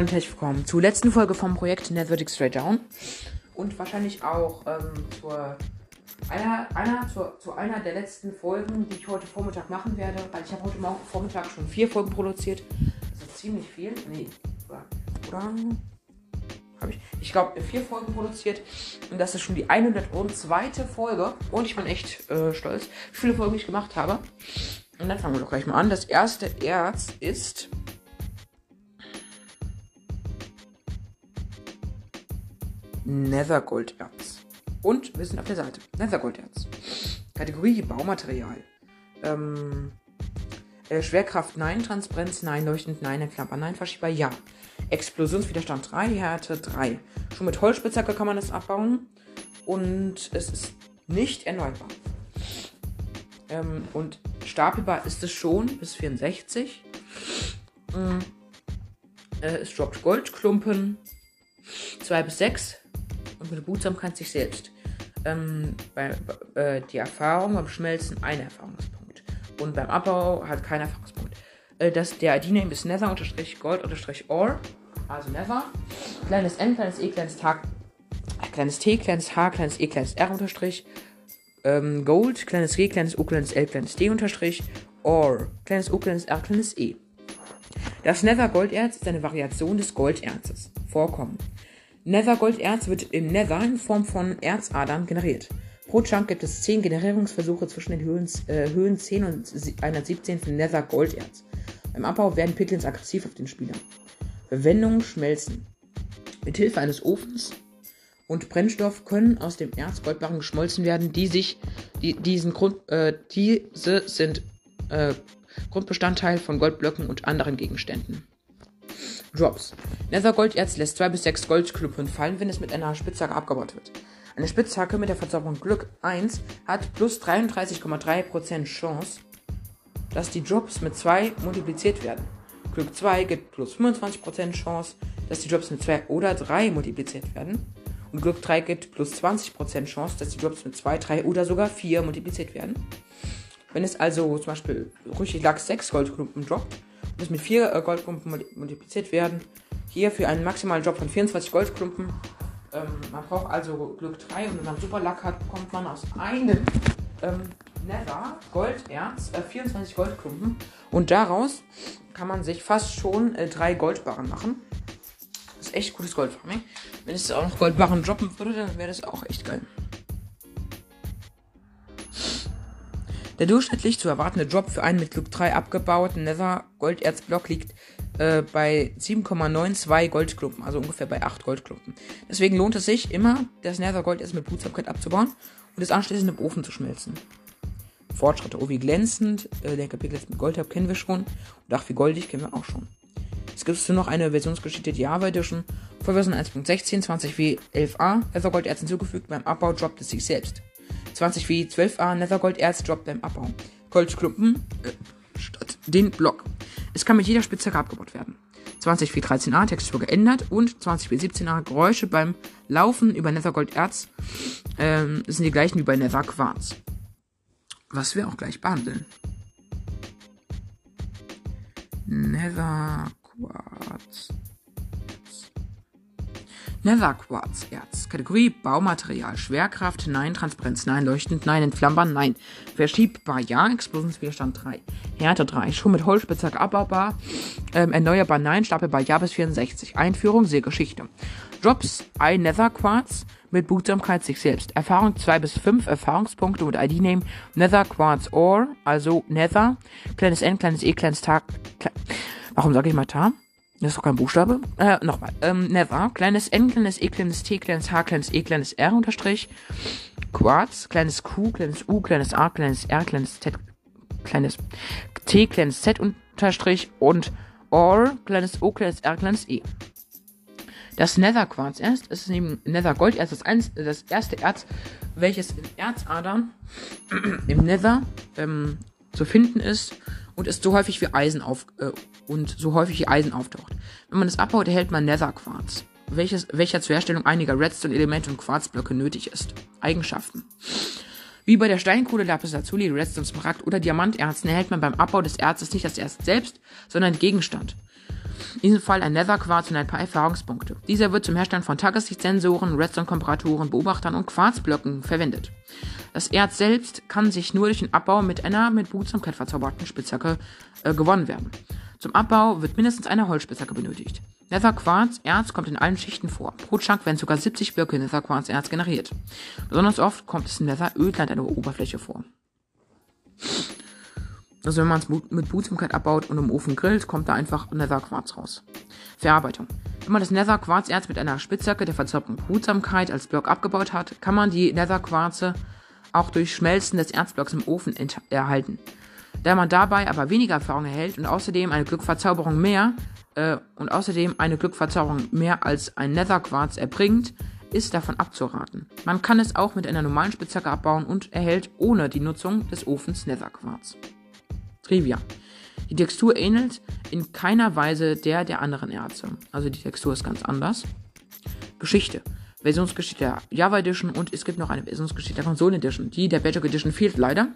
Hallo und herzlich willkommen zur letzten Folge vom Projekt Netherdic Straight Down. Und wahrscheinlich auch ähm, zur, einer, einer, zur, zu einer der letzten Folgen, die ich heute Vormittag machen werde. Weil ich habe heute Morgen Vormittag schon vier Folgen produziert. Das ist ziemlich viel. Nee, oder? oder habe ich? Ich glaube, vier Folgen produziert. Und das ist schon die 102. Folge. Und ich bin echt äh, stolz, wie viele Folgen ich gemacht habe. Und dann fangen wir doch gleich mal an. Das erste Erz ist Nethergolderz. Und wir sind auf der Seite. Nethergolderz. Kategorie Baumaterial. Ähm, äh, Schwerkraft nein, Transparenz nein, leuchtend nein, Entflammer nein, Verschieber ja. Explosionswiderstand 3, Härte 3. Schon mit Holzspitzhacke kann man das abbauen. Und es ist nicht erneuerbar. Ähm, und stapelbar ist es schon bis 64. Ähm, äh, es droppt Goldklumpen 2 bis 6 und mit Behutsamkeit sich selbst. Ähm, bei, äh, die Erfahrung beim Schmelzen ein Erfahrungspunkt. Und beim Abbau hat kein Erfahrungspunkt. Äh, das, der ID-Name ist nether-gold-or, also nether. Kleines n, kleines e, kleines h, kleines t, kleines h, kleines e, kleines r unterstrich. Ähm, Gold, kleines g, kleines u, kleines l, kleines d unterstrich. Or, kleines u, kleines r, kleines e. Das Nether-Golderz ist eine Variation des Golderzes. Vorkommen. Nether-Golderz wird im Nether in Form von Erzadern generiert. Pro Chunk gibt es 10 Generierungsversuche zwischen den Höhen, äh, Höhen 10 und 117 von Nether-Golderz. Beim Abbau werden Pitlins aggressiv auf den Spieler. Verwendung Schmelzen. Mit Hilfe eines Ofens und Brennstoff können aus dem Erz Goldbarren geschmolzen werden, die sich, die, diesen Grund, äh, diese sind äh, Grundbestandteil von Goldblöcken und anderen Gegenständen. Drops. Nethergolderz lässt 2 bis 6 Goldklumpen fallen, wenn es mit einer Spitzhacke abgebaut wird. Eine Spitzhacke mit der Verzauberung Glück 1 hat plus 33,3% Chance, dass die Drops mit 2 multipliziert werden. Glück 2 gibt plus 25% Chance, dass die Drops mit 2 oder 3 multipliziert werden. Und Glück 3 gibt plus 20% Chance, dass die Drops mit 2, 3 oder sogar 4 multipliziert werden. Wenn es also zum Beispiel richtig Lachs 6 Goldklumpen droppt, muss mit 4 äh, Goldklumpen multipliziert werden. Hier für einen maximalen Job von 24 Goldklumpen. Ähm, man braucht also Glück 3 und wenn man super Lack hat, bekommt man aus einem ähm, Nether Golderz äh, 24 Goldklumpen. Und daraus kann man sich fast schon äh, drei Goldbarren machen. Das ist echt gutes Goldfarming. Wenn es auch noch Goldbarren droppen würde, dann wäre das auch echt geil. Der durchschnittlich zu erwartende Drop für einen mit Glück 3 abgebauten Nether Golderzblock liegt äh, bei 7,92 Goldklumpen, also ungefähr bei 8 Goldklumpen. Deswegen lohnt es sich immer, das Nether Golderz mit Blutsamkeit abzubauen und es anschließend im Ofen zu schmelzen. Fortschritte, oh wie glänzend, äh, der Kapitel mit Gold habe, kennen wir schon und ach wie goldig kennen wir auch schon. Es gibt nur noch eine Versionsgeschichte Java Edition vor Version 1.16, 20w11a, Nether Golderz hinzugefügt, beim Abbau droppt es sich selbst. 20 wie 12a Nethergold Erz droppt beim Abbau. Goldklumpen äh, statt den Block. Es kann mit jeder Spitzhacke abgebaut werden. 20 wie 13a Textur geändert und 20 wie 17a Geräusche beim Laufen über Nethergold Erz ähm, sind die gleichen wie bei Nether Quarz. Was wir auch gleich behandeln. Nether Quarz. Netherquarz-Erz. Kategorie Baumaterial. Schwerkraft, nein. Transparenz, nein. Leuchtend, nein. Entflammbar, nein. Verschiebbar, ja. Explosionswiderstand 3. Härte 3. Schon mit Holzspitzhack abbaubar. Ähm, erneuerbar, nein. Stapelbar, ja bis 64. Einführung, sehr Geschichte. Drops, ein Netherquarz mit Behutsamkeit sich selbst. Erfahrung 2 bis 5 Erfahrungspunkte mit ID-Name Nether Quartz Ore, also Nether. Kleines N, kleines E, kleines Tag. Kle Warum sage ich mal Tar? Das ist doch kein Buchstabe. Äh, nochmal. Ähm, never. Kleines N, kleines E, kleines T, kleines H, kleines E, kleines R unterstrich. Quarz, kleines Q, kleines U, kleines A, kleines R, kleines Z, kleines T, kleines Z unterstrich und OR, kleines O, kleines R, kleines E. Das Nether Quarz erst ist neben Nether Gold erst das, eins, das erste Erz, welches in Erzadern im Nether ähm, zu finden ist und ist so häufig wie Eisen auf äh, und so häufig wie Eisen auftaucht. Wenn man es abbaut, erhält man Netherquarz, welches, welcher zur Herstellung einiger Redstone-Elemente und Quarzblöcke nötig ist. Eigenschaften. Wie bei der Steinkohle, Lapis Lazuli, Redstone, Smaragd oder Diamanterzen erhält man beim Abbau des Erzes nicht das Erz selbst, sondern Gegenstand. In diesem Fall ein Nether-Quarz und ein paar Erfahrungspunkte. Dieser wird zum Herstellen von Tageslichtsensoren, Redstone-Komparatoren, Beobachtern und Quarzblöcken verwendet. Das Erz selbst kann sich nur durch den Abbau mit einer mit Behutsamkeit verzauberten Spitzhacke äh, gewonnen werden. Zum Abbau wird mindestens eine Holzspitzhacke benötigt. Nether-Quarz-Erz kommt in allen Schichten vor. Pro Chunk werden sogar 70 Blöcke Nether-Quarz-Erz generiert. Besonders oft kommt es in Nether-Ödland an der Oberfläche vor. Also wenn man es mit Behutsamkeit abbaut und im Ofen grillt, kommt da einfach Nether-Quarz raus. Verarbeitung. Wenn man das Nether-Quarzerz mit einer Spitzhacke der Verzauberung Behutsamkeit als Block abgebaut hat, kann man die Nether-Quarze auch durch Schmelzen des Erzblocks im Ofen erhalten. Da man dabei aber weniger Erfahrung erhält und außerdem eine Glückverzauberung mehr äh, und außerdem eine Glückverzauberung mehr als ein Nether-Quarz erbringt, ist davon abzuraten. Man kann es auch mit einer normalen Spitzhacke abbauen und erhält ohne die Nutzung des Ofens Nether-Quarz. Trivia. Die Textur ähnelt in keiner Weise der der anderen Erze. Also die Textur ist ganz anders. Geschichte. Versionsgeschichte der Java Edition und es gibt noch eine Versionsgeschichte der Konsole Edition. Die der Bedrock Edition fehlt leider.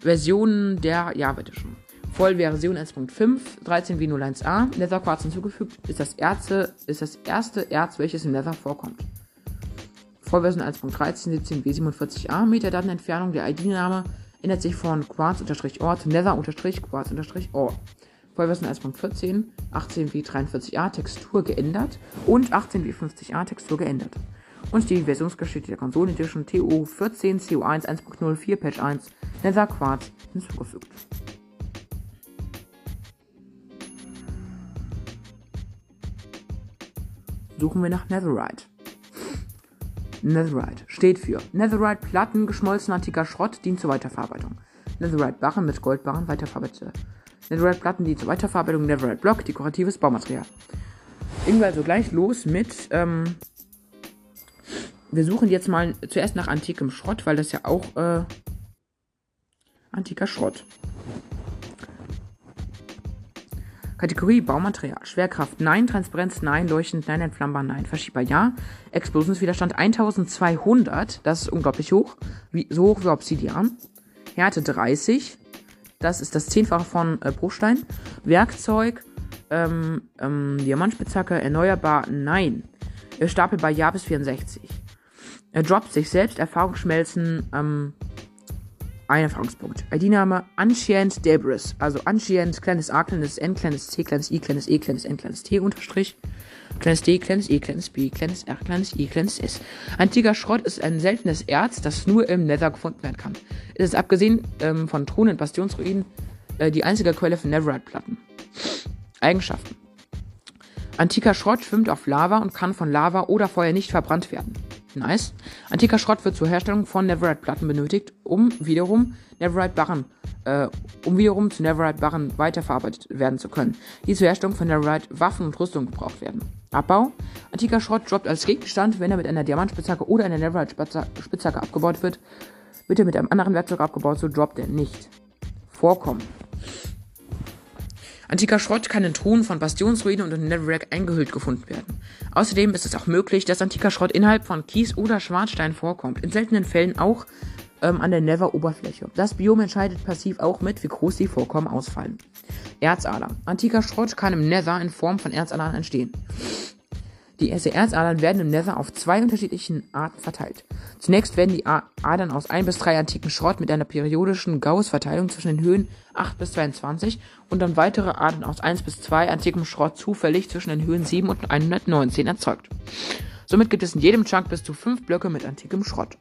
Versionen der Java Edition. Vollversion 1.5, 13w01a, Nether Quarz hinzugefügt, ist das, Erze, ist das erste Erz, welches im Nether vorkommt. Vollversion 1.13, 17w47a, Metadatenentfernung, der ID-Name ändert sich von Quarz-Or zu Nether-Quarz-Or. Vollversion 1.14, 18w43a Textur geändert und 18w50a Textur geändert. Und die Versionsgeschichte der Konsole Edition TO 14 CO1 1.04 Patch 1 Nether Quarz hinzugefügt. Suchen wir nach Netherite. Netherite steht für Netherite Platten, geschmolzener antiker Schrott, dient zur Weiterverarbeitung. Netherite Barren mit Goldbarren, weiterverarbeitete. Netherite Platten, die zur Weiterverarbeitung Netherite Block, dekoratives Baumaterial. Legen wir also gleich los mit, ähm, wir suchen jetzt mal zuerst nach antikem Schrott, weil das ja auch, äh, antiker Schrott. Kategorie Baumaterial. Schwerkraft Nein, Transparenz Nein, leuchtend Nein, entflammbar Nein, verschiebbar Ja. Explosionswiderstand 1200, das ist unglaublich hoch, wie, so hoch wie Obsidian. Härte 30, das ist das Zehnfache von äh, Bruchstein. Werkzeug, ähm, ähm, Diamantspitzhacke, erneuerbar Nein. Stapelbar Ja bis 64. Er droppt sich selbst, Erfahrung schmelzen, ähm, ein Erfahrungspunkt. ID-Name Ancient Debris. Also Ancient, kleines A, kleines N, kleines C, kleines I, kleines E, kleines N, kleines T, Unterstrich. Kleines D, kleines E, kleines B, kleines R, kleines I, kleines S. Antiker Schrott ist ein seltenes Erz, das nur im Nether gefunden werden kann. Es ist abgesehen ähm, von Thronen und Bastionsruinen äh, die einzige Quelle für Netherite-Platten. Eigenschaften. Antiker Schrott schwimmt auf Lava und kann von Lava oder Feuer nicht verbrannt werden. Nice. Antiker Schrott wird zur Herstellung von Neverite-Platten benötigt, um wiederum Neverite-Barren, äh, um wiederum zu Neverite-Barren weiterverarbeitet werden zu können, die zur Herstellung von Neverite-Waffen und Rüstungen gebraucht werden. Abbau. Antiker Schrott droppt als Gegenstand, wenn er mit einer Diamantspitzhacke oder einer Neverite-Spitzhacke abgebaut wird. Wird er mit einem anderen Werkzeug abgebaut, so droppt er nicht. Vorkommen. Antiker Schrott kann in Truhen von Bastionsruinen und in Netherrack eingehüllt gefunden werden. Außerdem ist es auch möglich, dass antiker Schrott innerhalb von Kies oder Schwarzstein vorkommt. In seltenen Fällen auch ähm, an der Nether-Oberfläche. Das Biom entscheidet passiv auch mit, wie groß die Vorkommen ausfallen. Erzader. Antiker Schrott kann im Nether in Form von Erzadern entstehen. Die Erzadern werden im Nether auf zwei unterschiedlichen Arten verteilt. Zunächst werden die Adern aus ein bis drei antiken Schrott mit einer periodischen Gauss-Verteilung zwischen den Höhen 8 bis 22 und dann weitere Adern aus 1 bis 2 antikem Schrott zufällig zwischen den Höhen 7 und 119 erzeugt. Somit gibt es in jedem Chunk bis zu 5 Blöcke mit antikem Schrott.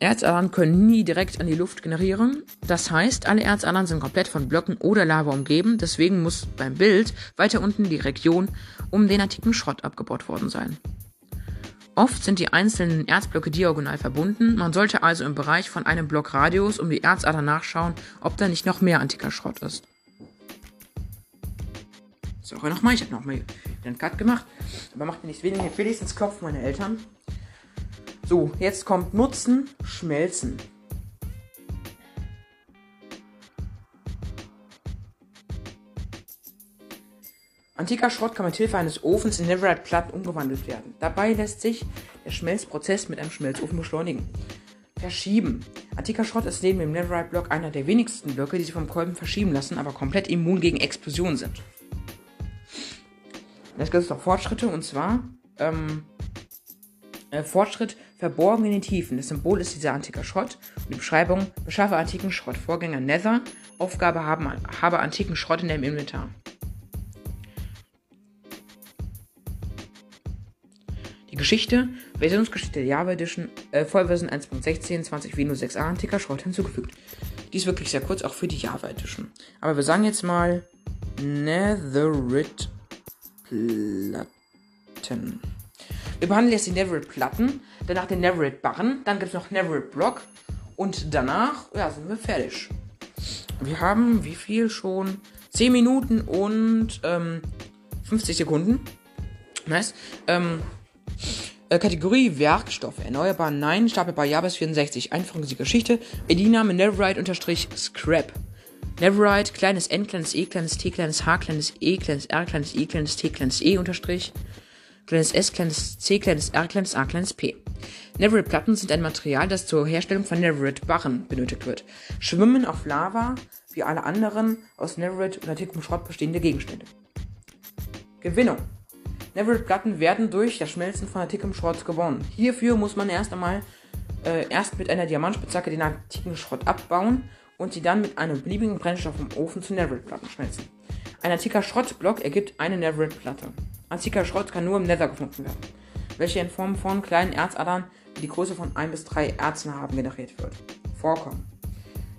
Erzadern können nie direkt an die Luft generieren. Das heißt, alle Erzadern sind komplett von Blöcken oder Lava umgeben. Deswegen muss beim Bild weiter unten die Region um den antiken Schrott abgebaut worden sein. Oft sind die einzelnen Erzblöcke diagonal verbunden. Man sollte also im Bereich von einem Block Radius um die Erzader nachschauen, ob da nicht noch mehr antiker Schrott ist. So, nochmal. Ich habe nochmal den Cut gemacht. Aber macht mir nichts weniger. Wenigstens Kopf meine Eltern. So, jetzt kommt Nutzen, Schmelzen. Antiker Schrott kann mit Hilfe eines Ofens in Neverite-Platten umgewandelt werden. Dabei lässt sich der Schmelzprozess mit einem Schmelzofen beschleunigen. Verschieben. Antiker Schrott ist neben dem Netherite-Block einer der wenigsten Blöcke, die sich vom Kolben verschieben lassen, aber komplett immun gegen Explosionen sind. Jetzt gibt es noch Fortschritte und zwar ähm, äh, Fortschritt verborgen in den Tiefen. Das Symbol ist dieser antiker Schrott und die Beschreibung beschaffe antiken Schrott. Vorgänger Nether. Aufgabe haben, habe antiken Schrott in deinem Inventar. Die Geschichte, Versionsgeschichte der Java Edition, äh, Vollversion 1.16, 20.06a, antiker Schrott hinzugefügt. Die ist wirklich sehr kurz, auch für die Java Edition. Aber wir sagen jetzt mal Netherite Platten. Wir behandeln jetzt die Netherite Platten, danach den Netherite Barren, dann gibt es noch Netherite Block und danach, ja, sind wir fertig. Wir haben wie viel schon? 10 Minuten und ähm, 50 Sekunden. Nice. Ähm, äh, Kategorie Werkstoffe. Erneuerbar Nein. Stapelbar Ja bis 64. Einfache Geschichte. ID-Name Netherite-Scrap. Netherite, kleines N, kleines E, kleines T, kleines H, kleines E, kleines R, kleines I, kleines T, kleines E, Unterstrich. Kleines S, kleines C, kleines R, kleines A, kleines P. Netherite-Platten sind ein Material, das zur Herstellung von Netherite-Barren benötigt wird. Schwimmen auf Lava, wie alle anderen aus Netherite und antikem Schrott bestehende Gegenstände. Gewinnung. Netherite-Platten werden durch das Schmelzen von antikem Schrott gewonnen. Hierfür muss man erst einmal äh, erst mit einer Diamantspitzhacke den antiken Schrott abbauen und sie dann mit einem beliebigen Brennstoff im Ofen zu Netherite-Platten schmelzen. Ein antiker Schrottblock ergibt eine Netherite-Platte. Antiker Schrott kann nur im Nether gefunden werden, welche in Form von kleinen Erzadern, die die Größe von 1 bis 3 Erzen haben, generiert wird. Vorkommen.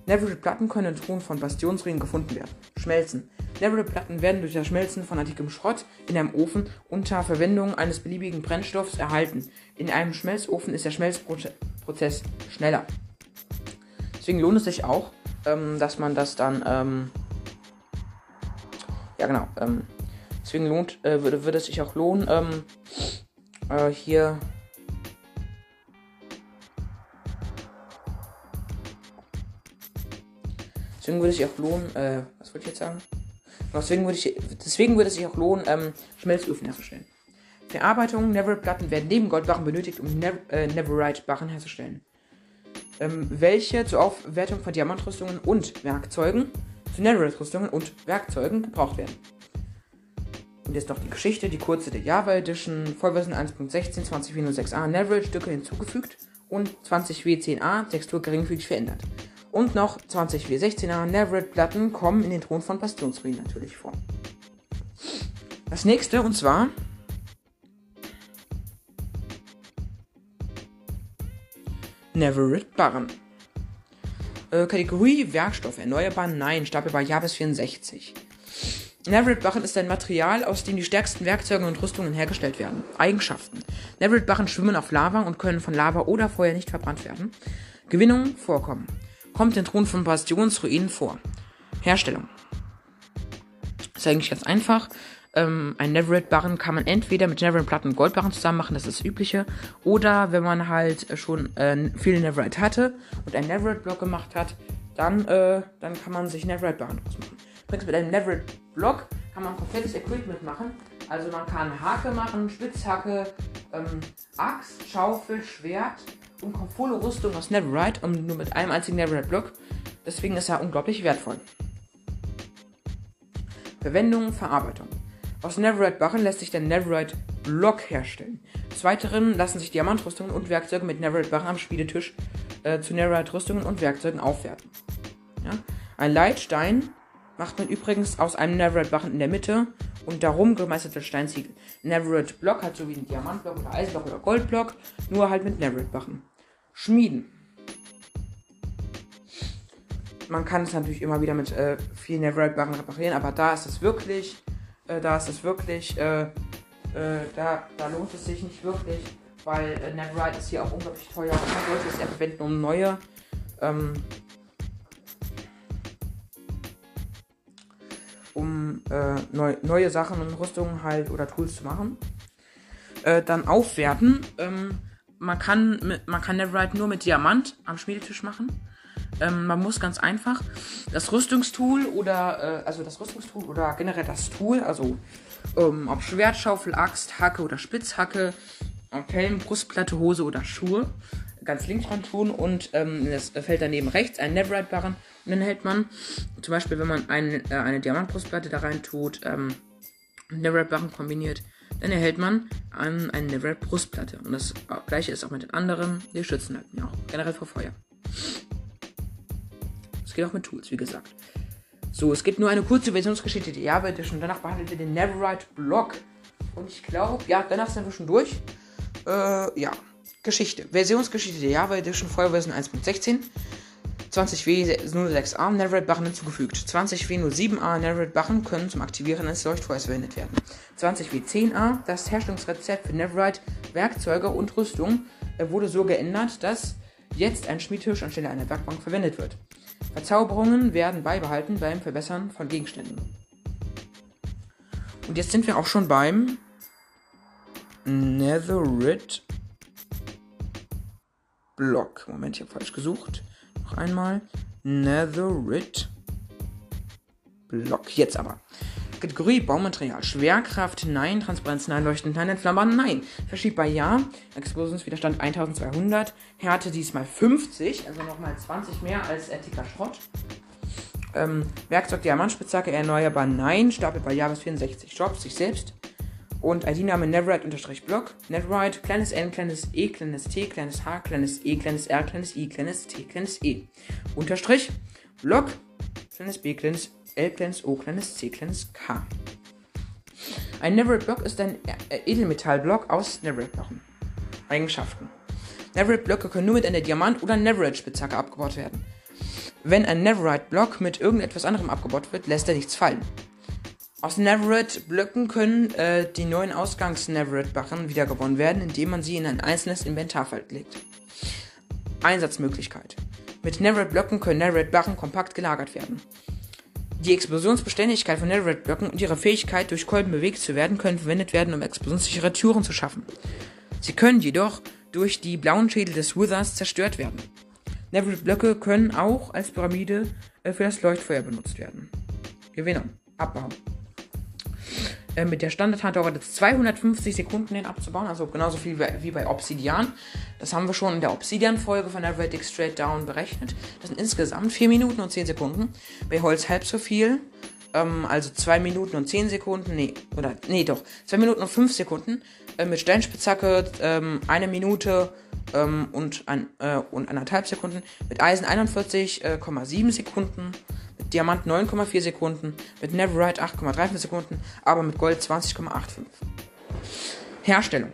Netherite-Platten können in Truhen von Bastionsringen gefunden werden. Schmelzen. Netherite-Platten werden durch das Schmelzen von antikem Schrott in einem Ofen unter Verwendung eines beliebigen Brennstoffs erhalten. In einem Schmelzofen ist der Schmelzprozess schneller. Deswegen lohnt es sich auch, ähm, dass man das dann, ähm, ja genau, ähm, deswegen lohnt, äh, würde, würde es sich auch lohnen, ähm, äh, hier Deswegen würde es sich auch lohnen, äh, was wollte ich jetzt sagen? Deswegen würde, ich, deswegen würde es sich auch lohnen, ähm, Schmelzöfen herzustellen. Verarbeitung, Netherite-Platten werden neben Goldbarren benötigt, um ne äh, Netherite-Barren herzustellen. Ähm, welche zur Aufwertung von Diamantrüstungen und Werkzeugen, zu Netherite-Rüstungen und Werkzeugen gebraucht werden. Und jetzt noch die Geschichte, die kurze der Java Edition, Vollversion 1.16, 20.06a, Netherite-Stücke hinzugefügt und 20w10a, Textur geringfügig verändert. Und noch 20 W16er Netherite-Platten kommen in den Thron von Bastionsruinen natürlich vor. Das nächste, und zwar Netherite-Barren. Äh, Kategorie Werkstoff, erneuerbar, nein, stapelbar, ja bis 64. Netherite-Barren ist ein Material, aus dem die stärksten Werkzeuge und Rüstungen hergestellt werden. Eigenschaften. Netherite-Barren schwimmen auf Lava und können von Lava oder Feuer nicht verbrannt werden. Gewinnung vorkommen kommt den Thron von Bastionsruinen vor. Herstellung. Ist eigentlich ganz einfach. Ähm, ein Netherite-Barren kann man entweder mit Netherite-Platten und Goldbarren zusammen machen, das ist das Übliche. Oder wenn man halt schon äh, viele Netherite hatte und einen Netherite-Block gemacht hat, dann, äh, dann kann man sich Netherite-Barren draus machen. Übrigens mit einem Netherite-Block kann man komplettes Equipment machen. Also man kann Hake machen, Spitzhacke, ähm, Axt, Schaufel, Schwert und volle Rüstung aus Netherite und nur mit einem einzigen Netherite-Block. Deswegen ist er unglaublich wertvoll. Verwendung, Verarbeitung. Aus Netherite-Barren lässt sich der Netherite-Block herstellen. Des Weiteren lassen sich Diamantrüstungen und Werkzeuge mit Netherite-Barren am Spieletisch äh, zu Netherite-Rüstungen und Werkzeugen aufwerten. Ja? Ein Leitstein macht man übrigens aus einem Netherite-Barren in der Mitte und darum gemeisterte Steinziegel. Netherite-Block hat so wie ein Diamantblock oder Eisblock oder Goldblock, nur halt mit Netherite-Barren. Schmieden. Man kann es natürlich immer wieder mit äh, vielen Netherite-Barren reparieren, aber da ist es wirklich, äh, da ist es wirklich, äh, äh, da, da lohnt es sich nicht wirklich, weil äh, Netherite ist hier auch unglaublich teuer und man sollte es eher verwenden, um neue ähm, äh, neu, neue Sachen und Rüstungen halt oder Tools zu machen. Äh, dann aufwerten. Ähm, man kann, mit, man kann Netherite nur mit Diamant am Schmiedetisch machen. Ähm, man muss ganz einfach das Rüstungstool oder, äh, also das Rüstungstool oder generell das Tool, also ähm, ob Schwert, Schaufel, Axt, Hacke oder Spitzhacke, Helm, Brustplatte, Hose oder Schuhe, ganz links ran tun und ähm, das Feld daneben rechts einen Neverite-Barren. Und dann hält man, zum Beispiel, wenn man ein, äh, eine Diamantbrustplatte da rein tut, ähm, Neverite-Barren kombiniert, dann erhält man einen, eine Neverite-Brustplatte. Und das gleiche ist auch mit den anderen. Die schützen halt auch generell vor Feuer. Es geht auch mit Tools, wie gesagt. So, es gibt nur eine kurze Versionsgeschichte der Java Edition. Danach behandelt ihr den Neverite Block. Und ich glaube, ja, danach sind wir schon durch. Äh, ja. Geschichte. Versionsgeschichte der Java Edition Feuerversion 1.16. 20W06A Neverite-Barren hinzugefügt. 20W07A Neverite-Barren können zum Aktivieren eines Leuchtfeuers verwendet werden. 20W10A, das Herstellungsrezept für Neverite, Werkzeuge und Rüstung, äh, wurde so geändert, dass jetzt ein Schmiedtisch anstelle einer Werkbank verwendet wird. Verzauberungen werden beibehalten beim Verbessern von Gegenständen. Und jetzt sind wir auch schon beim Netherite Block. Moment, ich habe falsch gesucht. Noch einmal. Netherite Block. Jetzt aber. Kategorie Baumaterial. Schwerkraft, nein. Transparenz, nein. Leuchtend, nein. Entflammbar, nein. Verschiebbar, ja. Explosionswiderstand 1200. Härte diesmal 50. Also nochmal 20 mehr als antiker Schrott. Ähm, Werkzeug Diamantspitzhacke, erneuerbar, nein. Stapelbar, ja bis 64. Jobs, sich selbst. Und ID-Name Neverite-Block. Neverite, kleines n, kleines e, kleines t, kleines h, kleines e, kleines r, kleines i, kleines t, kleines e. Unterstrich, Block, kleines b, kleines L, kleines o, kleines c, kleines k. Ein Neverite-Block ist ein Edelmetallblock aus Neverite-Knochen. Eigenschaften. Neverite-Blöcke können nur mit einer Diamant- oder Neverite-Spitzhacke abgebaut werden. Wenn ein Neverite-Block mit irgendetwas anderem abgebaut wird, lässt er nichts fallen. Aus Neverite-Blöcken können äh, die neuen Ausgangs-Neverite-Barren wiedergewonnen werden, indem man sie in ein einzelnes Inventarfeld legt. Einsatzmöglichkeit. Mit Neverite-Blöcken können Neverite-Barren kompakt gelagert werden. Die Explosionsbeständigkeit von Neverite-Blöcken und ihre Fähigkeit, durch Kolben bewegt zu werden, können verwendet werden, um explosionssichere Türen zu schaffen. Sie können jedoch durch die blauen Schädel des Withers zerstört werden. Neverite-Blöcke können auch als Pyramide äh, für das Leuchtfeuer benutzt werden. Gewinner. Abbau. Äh, mit der Standardhand dauert es 250 Sekunden, den abzubauen, also genauso viel wie bei Obsidian. Das haben wir schon in der Obsidian-Folge von Reddick Straight Down berechnet. Das sind insgesamt 4 Minuten und 10 Sekunden. Bei Holz halb so viel. Ähm, also 2 Minuten und 10 Sekunden. Nee, oder, nee, doch. 2 Minuten und 5 Sekunden. Äh, mit Steinspitzhacke ähm, eine Minute ähm, und, ein, äh, und anderthalb Sekunden. Mit Eisen 41,7 äh, Sekunden. Diamant 9,4 Sekunden, mit Neverite 8,34 Sekunden, aber mit Gold 20,85. Herstellung.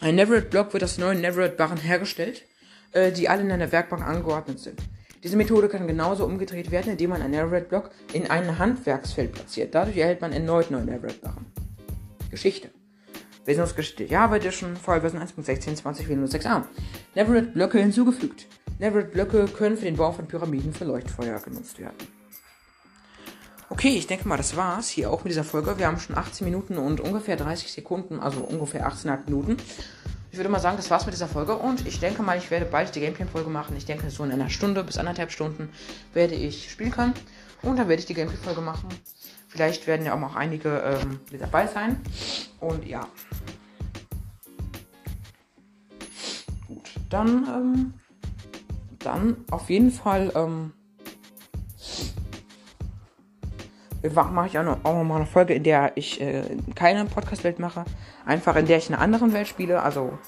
Ein Neverite-Block wird aus neuen Neverite-Barren hergestellt, äh, die alle in einer Werkbank angeordnet sind. Diese Methode kann genauso umgedreht werden, indem man einen Neverite-Block in ein Handwerksfeld platziert. Dadurch erhält man erneut neue Neverite-Barren. Geschichte. Versionssgeschichte Java Edition, Vollversion 1.16.20.06a. Neverite-Blöcke hinzugefügt. Neverite-Blöcke können für den Bau von Pyramiden für Leuchtfeuer genutzt werden. Okay, ich denke mal, das war's hier auch mit dieser Folge. Wir haben schon 18 Minuten und ungefähr 30 Sekunden, also ungefähr 18,5 Minuten. Ich würde mal sagen, das war's mit dieser Folge und ich denke mal, ich werde bald die Gameplay-Folge machen. Ich denke, so in einer Stunde bis anderthalb Stunden werde ich spielen können und dann werde ich die Gameplay-Folge machen. Vielleicht werden ja auch noch einige ähm, mit dabei sein. Und ja. Gut, dann ähm, dann auf jeden Fall ähm, mache ich auch noch, auch noch mal eine Folge, in der ich äh, keine Podcast-Welt mache. Einfach in der ich in einer anderen Welt spiele, also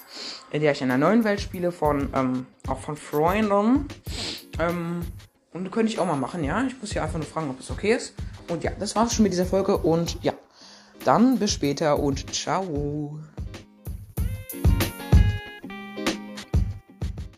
in der ich in einer neuen Welt spiele, von ähm, auch von Freunden. Ähm, und könnte ich auch mal machen, ja. Ich muss hier einfach nur fragen, ob es okay ist. Und ja, das war's schon mit dieser Folge. Und ja, dann bis später und ciao.